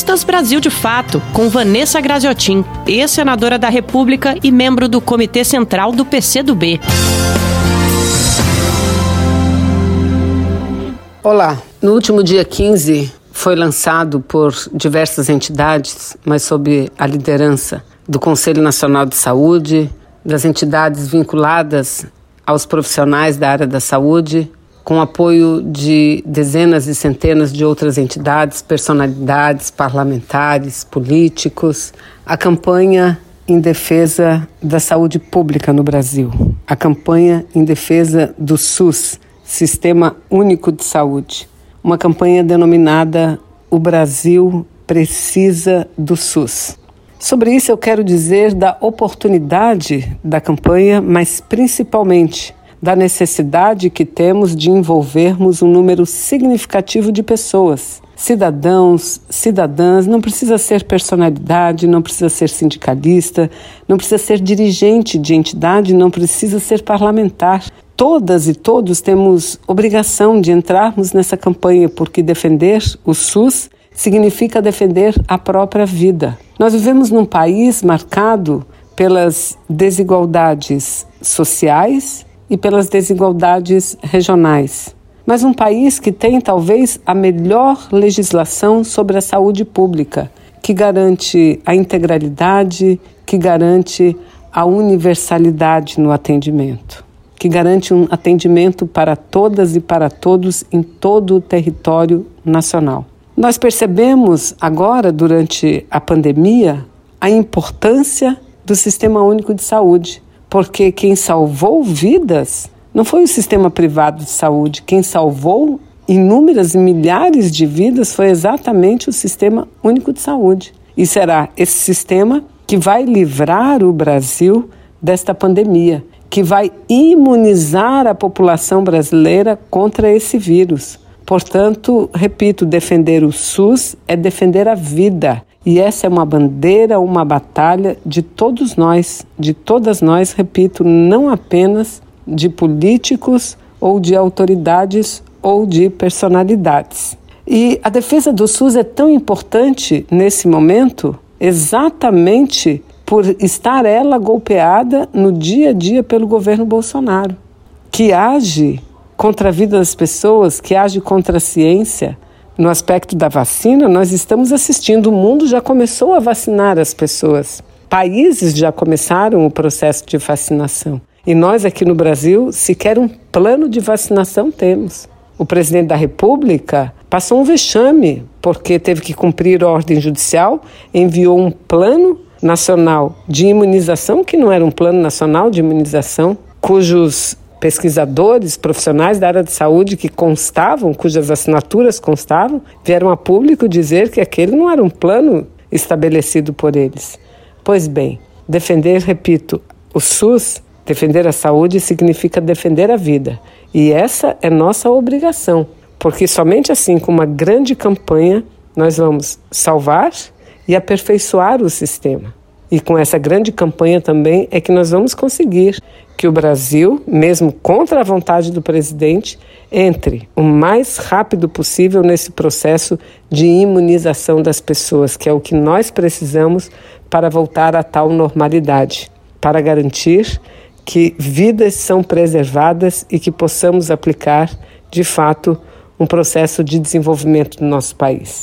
Entrevistas Brasil de Fato, com Vanessa Graziotin, ex-senadora da República e membro do Comitê Central do PCdoB. Olá, no último dia 15 foi lançado por diversas entidades, mas sob a liderança do Conselho Nacional de Saúde, das entidades vinculadas aos profissionais da área da saúde, com apoio de dezenas e centenas de outras entidades, personalidades, parlamentares, políticos, a campanha em defesa da saúde pública no Brasil, a campanha em defesa do SUS, Sistema Único de Saúde, uma campanha denominada O Brasil Precisa do SUS. Sobre isso eu quero dizer da oportunidade da campanha, mas principalmente da necessidade que temos de envolvermos um número significativo de pessoas. Cidadãos, cidadãs, não precisa ser personalidade, não precisa ser sindicalista, não precisa ser dirigente de entidade, não precisa ser parlamentar. Todas e todos temos obrigação de entrarmos nessa campanha, porque defender o SUS significa defender a própria vida. Nós vivemos num país marcado pelas desigualdades sociais e pelas desigualdades regionais. Mas um país que tem talvez a melhor legislação sobre a saúde pública, que garante a integralidade, que garante a universalidade no atendimento, que garante um atendimento para todas e para todos em todo o território nacional. Nós percebemos agora, durante a pandemia, a importância do Sistema Único de Saúde porque quem salvou vidas não foi o sistema privado de saúde, quem salvou inúmeras milhares de vidas foi exatamente o Sistema Único de Saúde. E será esse sistema que vai livrar o Brasil desta pandemia, que vai imunizar a população brasileira contra esse vírus. Portanto, repito, defender o SUS é defender a vida. E essa é uma bandeira, uma batalha de todos nós, de todas nós, repito, não apenas de políticos ou de autoridades ou de personalidades. E a defesa do SUS é tão importante nesse momento, exatamente por estar ela golpeada no dia a dia pelo governo Bolsonaro, que age contra a vida das pessoas, que age contra a ciência no aspecto da vacina, nós estamos assistindo, o mundo já começou a vacinar as pessoas. Países já começaram o processo de vacinação. E nós aqui no Brasil, sequer um plano de vacinação temos. O presidente da República passou um vexame, porque teve que cumprir ordem judicial, enviou um plano nacional de imunização, que não era um plano nacional de imunização, cujos pesquisadores profissionais da área de saúde que constavam, cujas assinaturas constavam, vieram a público dizer que aquele não era um plano estabelecido por eles. Pois bem, defender, repito, o SUS, defender a saúde significa defender a vida. E essa é nossa obrigação, porque somente assim, com uma grande campanha, nós vamos salvar e aperfeiçoar o sistema. E com essa grande campanha também é que nós vamos conseguir que o Brasil, mesmo contra a vontade do presidente, entre o mais rápido possível nesse processo de imunização das pessoas, que é o que nós precisamos para voltar à tal normalidade, para garantir que vidas são preservadas e que possamos aplicar, de fato, um processo de desenvolvimento no nosso país.